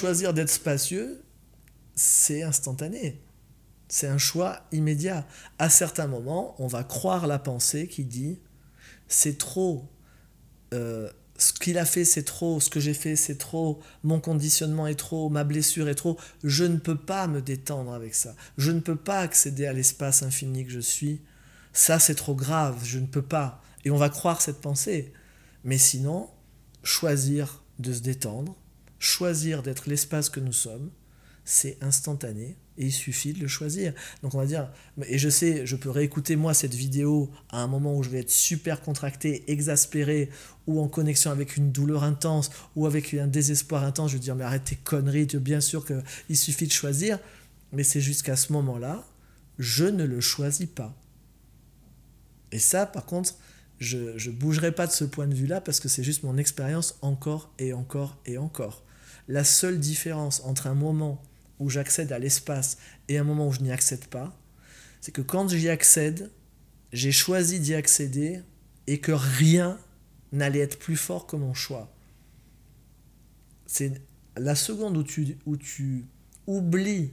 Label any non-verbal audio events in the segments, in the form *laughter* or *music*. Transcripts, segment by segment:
choisir d'être spacieux, c'est instantané. C'est un choix immédiat. À certains moments, on va croire la pensée qui dit c'est trop. Euh, ce qu'il a fait, c'est trop. Ce que j'ai fait, c'est trop. Mon conditionnement est trop. Ma blessure est trop. Je ne peux pas me détendre avec ça. Je ne peux pas accéder à l'espace infini que je suis. Ça, c'est trop grave. Je ne peux pas. Et on va croire cette pensée. Mais sinon, choisir de se détendre, choisir d'être l'espace que nous sommes, c'est instantané et il suffit de le choisir. Donc on va dire, et je sais, je peux réécouter moi cette vidéo à un moment où je vais être super contracté, exaspéré, ou en connexion avec une douleur intense, ou avec un désespoir intense, je vais dire, mais arrête tes conneries, bien sûr qu'il suffit de choisir, mais c'est jusqu'à ce moment-là, je ne le choisis pas. Et ça, par contre, je ne bougerai pas de ce point de vue-là parce que c'est juste mon expérience encore et encore et encore. La seule différence entre un moment où j'accède à l'espace et un moment où je n'y accède pas, c'est que quand j'y accède, j'ai choisi d'y accéder et que rien n'allait être plus fort que mon choix. C'est la seconde où tu, tu oublies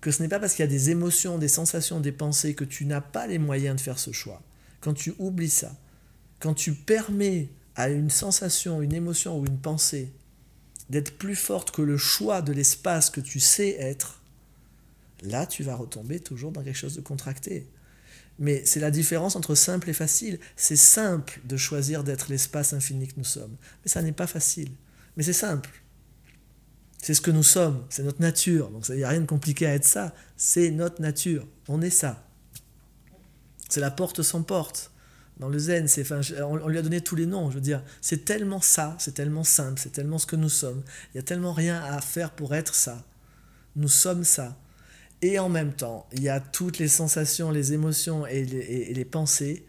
que ce n'est pas parce qu'il y a des émotions, des sensations, des pensées que tu n'as pas les moyens de faire ce choix. Quand tu oublies ça, quand tu permets à une sensation, une émotion ou une pensée d'être plus forte que le choix de l'espace que tu sais être, là tu vas retomber toujours dans quelque chose de contracté. Mais c'est la différence entre simple et facile. C'est simple de choisir d'être l'espace infini que nous sommes. Mais ça n'est pas facile. Mais c'est simple. C'est ce que nous sommes, c'est notre nature. Donc il n'y a rien de compliqué à être ça. C'est notre nature. On est ça. C'est la porte sans porte dans le zen, c'est, on, lui a donné tous les noms, je veux dire, c'est tellement ça, c'est tellement simple, c'est tellement ce que nous sommes. Il y a tellement rien à faire pour être ça. Nous sommes ça. Et en même temps, il y a toutes les sensations, les émotions et les, et les pensées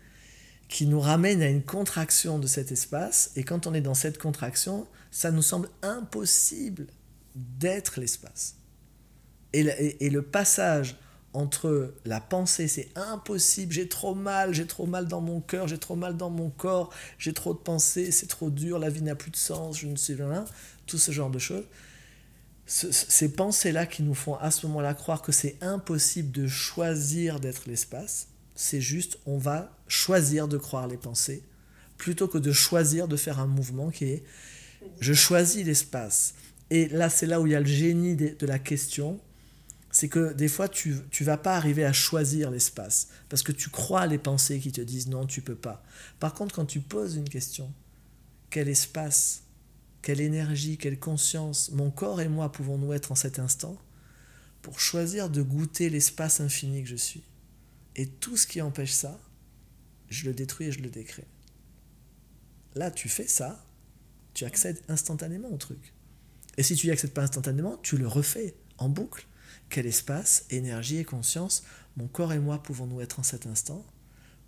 qui nous ramènent à une contraction de cet espace. Et quand on est dans cette contraction, ça nous semble impossible d'être l'espace. Et, et le passage entre la pensée, c'est impossible, j'ai trop mal, j'ai trop mal dans mon cœur, j'ai trop mal dans mon corps, j'ai trop de pensées, c'est trop dur, la vie n'a plus de sens, je ne sais rien, tout ce genre de choses. ces pensées-là qui nous font à ce moment-là croire que c'est impossible de choisir d'être l'espace, c'est juste, on va choisir de croire les pensées, plutôt que de choisir de faire un mouvement qui est, je choisis l'espace. Et là, c'est là où il y a le génie de la question, c'est que des fois, tu ne vas pas arriver à choisir l'espace, parce que tu crois les pensées qui te disent non, tu peux pas. Par contre, quand tu poses une question, quel espace, quelle énergie, quelle conscience, mon corps et moi pouvons-nous être en cet instant pour choisir de goûter l'espace infini que je suis? Et tout ce qui empêche ça, je le détruis et je le décrée. Là, tu fais ça, tu accèdes instantanément au truc. Et si tu n'y accèdes pas instantanément, tu le refais en boucle quel espace, énergie et conscience mon corps et moi pouvons-nous être en cet instant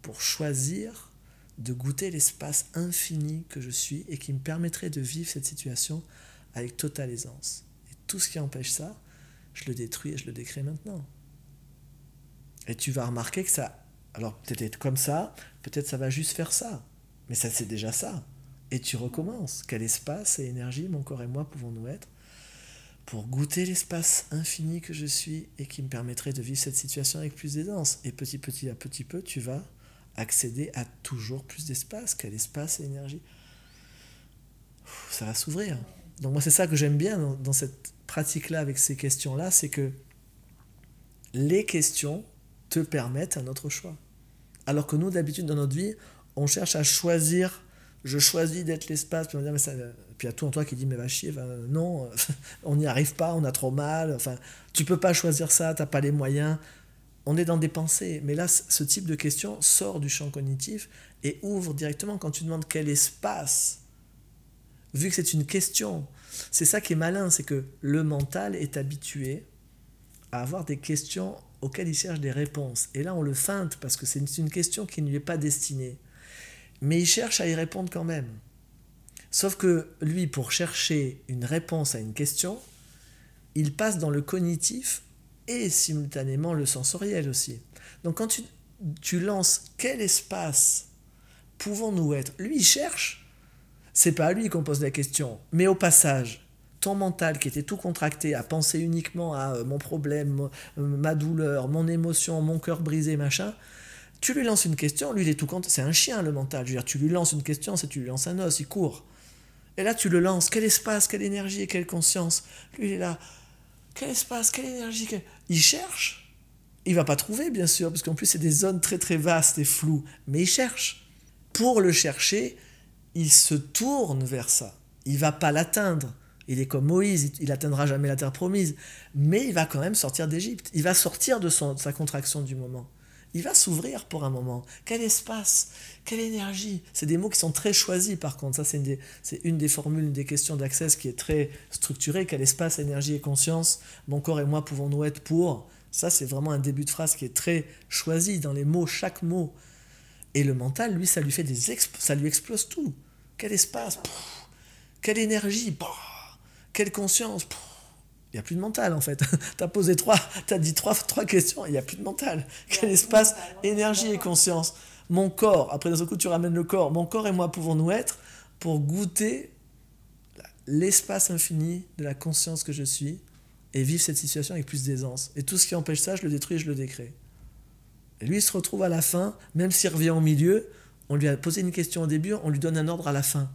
pour choisir de goûter l'espace infini que je suis et qui me permettrait de vivre cette situation avec totale aisance. Et tout ce qui empêche ça, je le détruis et je le décrée maintenant. Et tu vas remarquer que ça, alors peut-être comme ça, peut-être ça va juste faire ça, mais ça c'est déjà ça. Et tu recommences. Quel espace et énergie mon corps et moi pouvons-nous être pour goûter l'espace infini que je suis et qui me permettrait de vivre cette situation avec plus d'aisance. Et petit, à petit peu, tu vas accéder à toujours plus d'espace. Quel espace et énergie Ça va s'ouvrir. Donc moi, c'est ça que j'aime bien dans, cette pratique-là, avec ces questions-là, c'est que les questions te permettent un autre choix. Alors que nous, d'habitude, dans notre vie, on cherche à choisir, je choisis d'être l'espace, puis on va mais ça, puis il y a tout en toi qui dit mais va chier, non, *laughs* on n'y arrive pas, on a trop mal, enfin, tu peux pas choisir ça, tu n'as pas les moyens. On est dans des pensées, mais là, ce type de question sort du champ cognitif et ouvre directement quand tu demandes quel espace. Vu que c'est une question, c'est ça qui est malin, c'est que le mental est habitué à avoir des questions auxquelles il cherche des réponses. Et là, on le feinte parce que c'est une question qui ne lui est pas destinée. Mais il cherche à y répondre quand même. Sauf que lui, pour chercher une réponse à une question, il passe dans le cognitif et simultanément le sensoriel aussi. Donc quand tu, lances quel espace pouvons-nous être? Lui, il cherche. C'est pas à lui qu'on pose la question, mais au passage, ton mental qui était tout contracté à penser uniquement à euh, mon problème, ma douleur, mon émotion, mon cœur brisé, machin, tu lui lances une question, lui il est tout content, c'est un chien le mental, je veux dire, tu lui lances une question, c'est tu lui lances un os, il court. Et là tu le lances, quel espace, quelle énergie quelle conscience. Lui il est là, quel espace, quelle énergie, il cherche. Il va pas trouver bien sûr, parce qu'en plus c'est des zones très très vastes et floues, mais il cherche. Pour le chercher, il se tourne vers ça. Il va pas l'atteindre. Il est comme Moïse, il n'atteindra jamais la terre promise, mais il va quand même sortir d'Égypte. Il va sortir de sa contraction du moment. Il va s'ouvrir pour un moment. Quel espace, quelle énergie. C'est des mots qui sont très choisis par contre. Ça, c'est une, des, formules, une des questions d'accès qui est très structurée. Quel espace, énergie et conscience, mon corps et moi pouvons-nous être pour? Ça, c'est vraiment un début de phrase qui est très choisi dans les mots, chaque mot. Et le mental, lui, ça lui fait des ça lui explose tout. Quel espace, quelle énergie, quelle conscience. Il n'y a plus de mental en fait. *laughs* tu as posé trois, tu as dit trois, trois questions, il n'y a plus de mental. Quel espace, énergie et conscience? Mon corps, après d'un coup tu ramènes le corps, mon corps et moi pouvons-nous être pour goûter l'espace infini de la conscience que je suis et vivre cette situation avec plus d'aisance? Et tout ce qui empêche ça, je le détruis, je le décrée. Et lui, il se retrouve à la fin, même s'il revient au milieu, on lui a posé une question au début, on lui donne un ordre à la fin.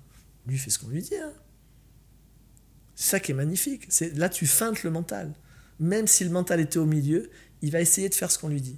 Lui, fait ce qu'on lui dit. Hein. C'est ça qui est magnifique. C'est là tu feintes le mental. Même si le mental était au milieu, il va essayer de faire ce qu'on lui dit.